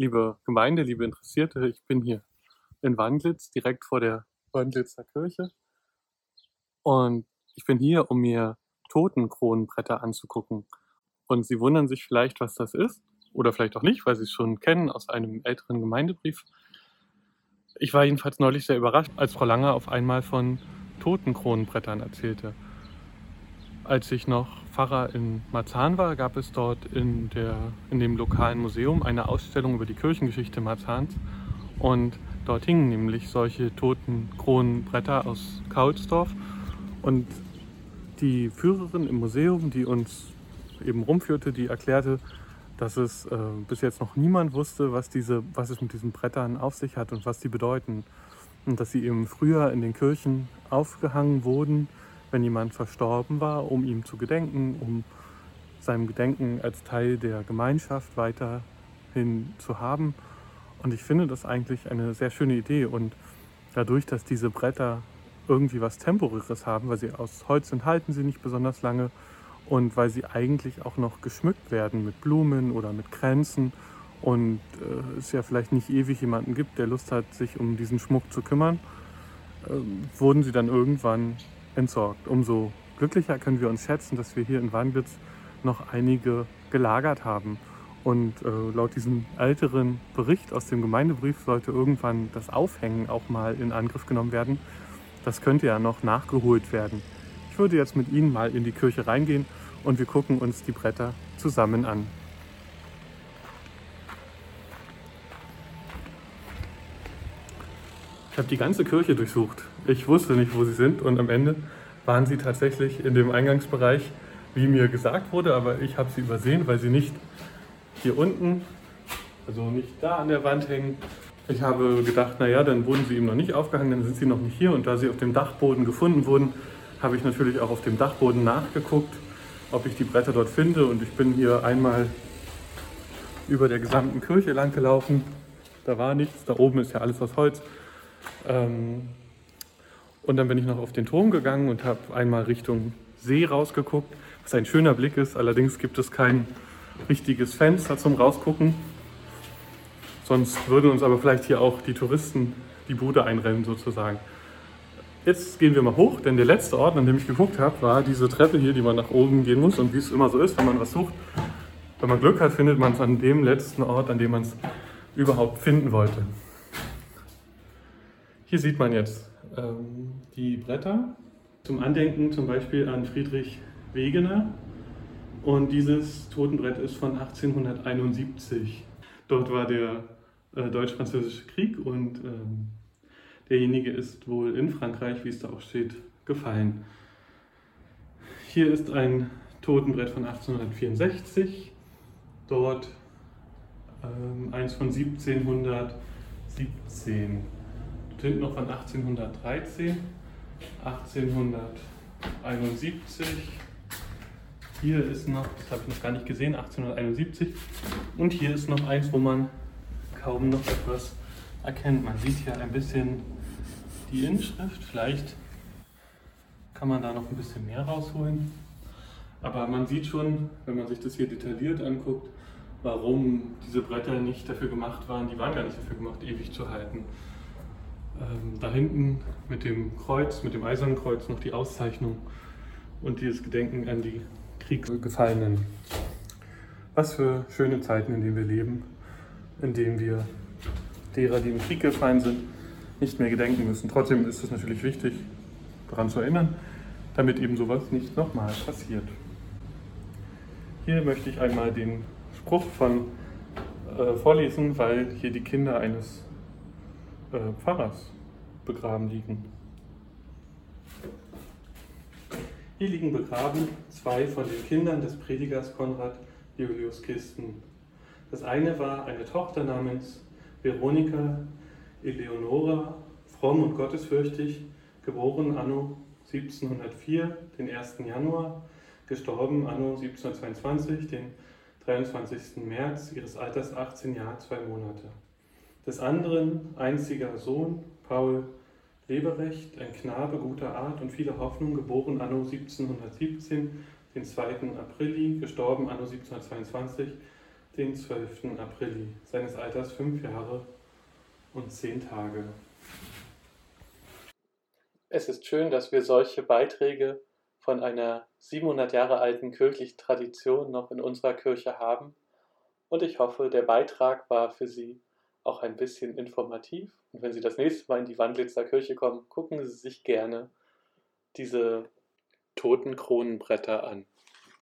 Liebe Gemeinde, liebe Interessierte, ich bin hier in Wandlitz, direkt vor der Wandlitzer Kirche. Und ich bin hier, um mir Totenkronenbretter anzugucken. Und Sie wundern sich vielleicht, was das ist. Oder vielleicht auch nicht, weil Sie es schon kennen aus einem älteren Gemeindebrief. Ich war jedenfalls neulich sehr überrascht, als Frau Langer auf einmal von Totenkronenbrettern erzählte. Als ich noch Pfarrer in Marzahn war, gab es dort in, der, in dem lokalen Museum eine Ausstellung über die Kirchengeschichte Marzahns. Und dort hingen nämlich solche toten Kronenbretter aus Kaulsdorf. Und die Führerin im Museum, die uns eben rumführte, die erklärte, dass es äh, bis jetzt noch niemand wusste, was, diese, was es mit diesen Brettern auf sich hat und was die bedeuten. Und dass sie eben früher in den Kirchen aufgehangen wurden wenn jemand verstorben war, um ihm zu gedenken, um seinem Gedenken als Teil der Gemeinschaft weiterhin zu haben. Und ich finde das eigentlich eine sehr schöne Idee. Und dadurch, dass diese Bretter irgendwie was Temporäres haben, weil sie aus Holz sind, halten sie nicht besonders lange und weil sie eigentlich auch noch geschmückt werden mit Blumen oder mit Kränzen und äh, es ja vielleicht nicht ewig jemanden gibt, der Lust hat, sich um diesen Schmuck zu kümmern, äh, wurden sie dann irgendwann entsorgt. Umso glücklicher können wir uns schätzen, dass wir hier in Wandlitz noch einige gelagert haben. Und äh, laut diesem älteren Bericht aus dem Gemeindebrief sollte irgendwann das Aufhängen auch mal in Angriff genommen werden. Das könnte ja noch nachgeholt werden. Ich würde jetzt mit Ihnen mal in die Kirche reingehen und wir gucken uns die Bretter zusammen an. Ich habe die ganze Kirche durchsucht. Ich wusste nicht, wo sie sind und am Ende waren sie tatsächlich in dem Eingangsbereich, wie mir gesagt wurde, aber ich habe sie übersehen, weil sie nicht hier unten, also nicht da an der Wand hängen. Ich habe gedacht, naja, dann wurden sie eben noch nicht aufgehangen, dann sind sie noch nicht hier. Und da sie auf dem Dachboden gefunden wurden, habe ich natürlich auch auf dem Dachboden nachgeguckt, ob ich die Bretter dort finde. Und ich bin hier einmal über der gesamten Kirche lang gelaufen. Da war nichts, da oben ist ja alles aus Holz. Ähm, und dann bin ich noch auf den Turm gegangen und habe einmal Richtung See rausgeguckt, was ein schöner Blick ist. Allerdings gibt es kein richtiges Fenster zum Rausgucken. Sonst würden uns aber vielleicht hier auch die Touristen die Bude einrennen sozusagen. Jetzt gehen wir mal hoch, denn der letzte Ort, an dem ich geguckt habe, war diese Treppe hier, die man nach oben gehen muss. Und wie es immer so ist, wenn man was sucht, wenn man Glück hat, findet man es an dem letzten Ort, an dem man es überhaupt finden wollte. Hier sieht man jetzt ähm, die Bretter zum Andenken zum Beispiel an Friedrich Wegener. Und dieses Totenbrett ist von 1871. Dort war der äh, Deutsch-Französische Krieg und ähm, derjenige ist wohl in Frankreich, wie es da auch steht, gefallen. Hier ist ein Totenbrett von 1864, dort ähm, eins von 1717 hinten noch von 1813, 1871. Hier ist noch, das habe ich noch gar nicht gesehen, 1871. Und hier ist noch eins, wo man kaum noch etwas erkennt. Man sieht hier ein bisschen die Inschrift. Vielleicht kann man da noch ein bisschen mehr rausholen. Aber man sieht schon, wenn man sich das hier detailliert anguckt, warum diese Bretter nicht dafür gemacht waren, die waren gar nicht dafür gemacht, ewig zu halten ähm, da hinten mit dem Kreuz, mit dem eisernen Kreuz noch die Auszeichnung und dieses Gedenken an die Kriegsgefallenen. Was für schöne Zeiten, in denen wir leben, in denen wir derer, die im Krieg gefallen sind, nicht mehr gedenken müssen. Trotzdem ist es natürlich wichtig, daran zu erinnern, damit eben sowas nicht nochmal passiert. Hier möchte ich einmal den Spruch von äh, vorlesen, weil hier die Kinder eines äh, Pfarrers begraben liegen. Hier liegen begraben zwei von den Kindern des Predigers Konrad Julius Kisten. Das eine war eine Tochter namens Veronika Eleonora, fromm und gottesfürchtig, geboren anno 1704, den 1. Januar, gestorben anno 1722, den 23. März, ihres Alters 18 Jahre, zwei Monate des anderen einziger Sohn, Paul Leberecht, ein Knabe guter Art und vieler Hoffnung, geboren anno 1717, den 2. April, gestorben anno 1722, den 12. April, seines Alters fünf Jahre und zehn Tage. Es ist schön, dass wir solche Beiträge von einer 700 Jahre alten kirchlichen Tradition noch in unserer Kirche haben. Und ich hoffe, der Beitrag war für Sie auch ein bisschen informativ. Und wenn Sie das nächste Mal in die Wandlitzer Kirche kommen, gucken Sie sich gerne diese Totenkronenbretter an.